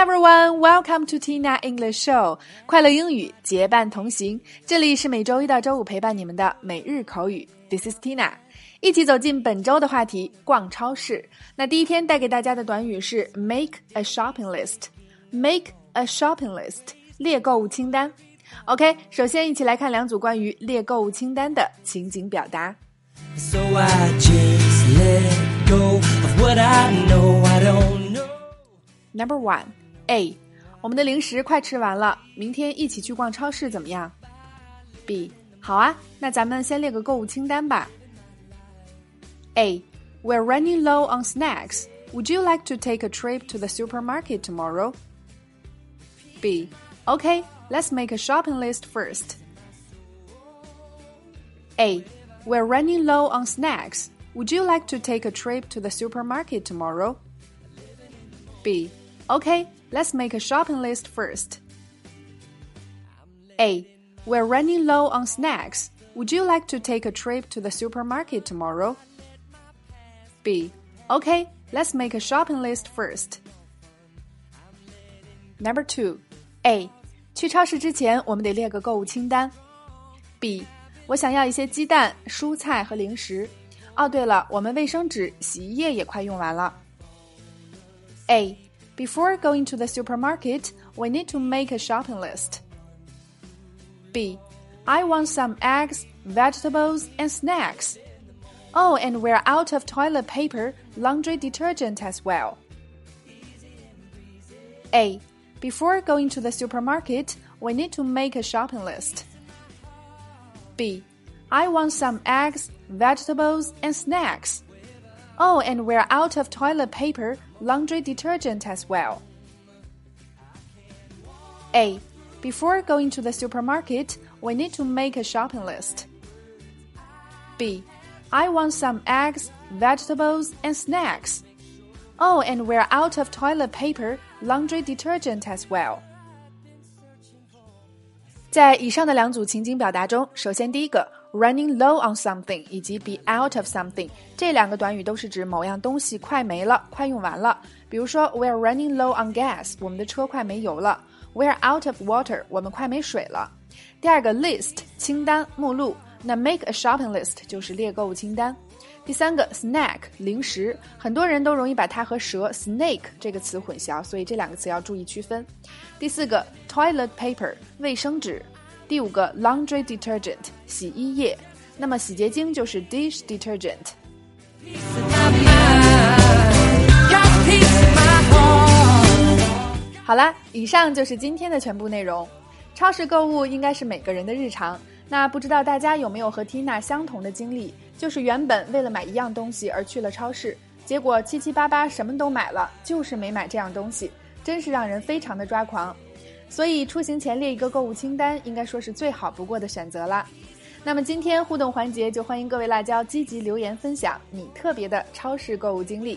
everyone, welcome to Tina English Show，快乐英语结伴同行。这里是每周一到周五陪伴你们的每日口语。This is Tina，一起走进本周的话题——逛超市。那第一天带给大家的短语是 make a shopping list。make a shopping list，列购物清单。OK，首先一起来看两组关于列购物清单的情景表达。So I just let go of what I know I don't know. Number one A，我们的零食快吃完了，明天一起去逛超市怎么样？B，好啊，那咱们先列个购物清单吧。A, we're running low on snacks. Would you like to take a trip to the supermarket tomorrow? B, okay, let's make a shopping list first. A, we're running low on snacks. Would you like to take a trip to the supermarket tomorrow? B, okay, let's make a shopping list first. A, we're running low on snacks. Would you like to take a trip to the supermarket tomorrow? B, okay, let's make a shopping list first. Number two, A，去超市之前我们得列个购物清单。B，我想要一些鸡蛋、蔬菜和零食。哦，对了，我们卫生纸、洗衣液也快用完了。A. Before going to the supermarket, we need to make a shopping list. B. I want some eggs, vegetables, and snacks. Oh, and we're out of toilet paper, laundry detergent as well. A. Before going to the supermarket, we need to make a shopping list. B. I want some eggs, vegetables, and snacks. Oh, and we're out of toilet paper, laundry detergent as well. A. Before going to the supermarket, we need to make a shopping list. B. I want some eggs, vegetables, and snacks. Oh, and we're out of toilet paper, laundry detergent as well. 在以上的两组情景表达中，首先第一个 running low on something 以及 be out of something 这两个短语都是指某样东西快没了、快用完了。比如说，we are running low on gas，我们的车快没油了；we are out of water，我们快没水了。第二个 list 清单、目录，那 make a shopping list 就是列购物清单。第三个 snack 零食，很多人都容易把它和蛇 snake 这个词混淆，所以这两个词要注意区分。第四个 toilet paper 卫生纸。第五个 laundry detergent 洗衣液，那么洗洁精就是 dish detergent。好啦，以上就是今天的全部内容。超市购物应该是每个人的日常，那不知道大家有没有和 Tina 相同的经历？就是原本为了买一样东西而去了超市，结果七七八八什么都买了，就是没买这样东西，真是让人非常的抓狂。所以出行前列一个购物清单，应该说是最好不过的选择啦。那么今天互动环节就欢迎各位辣椒积极留言分享你特别的超市购物经历。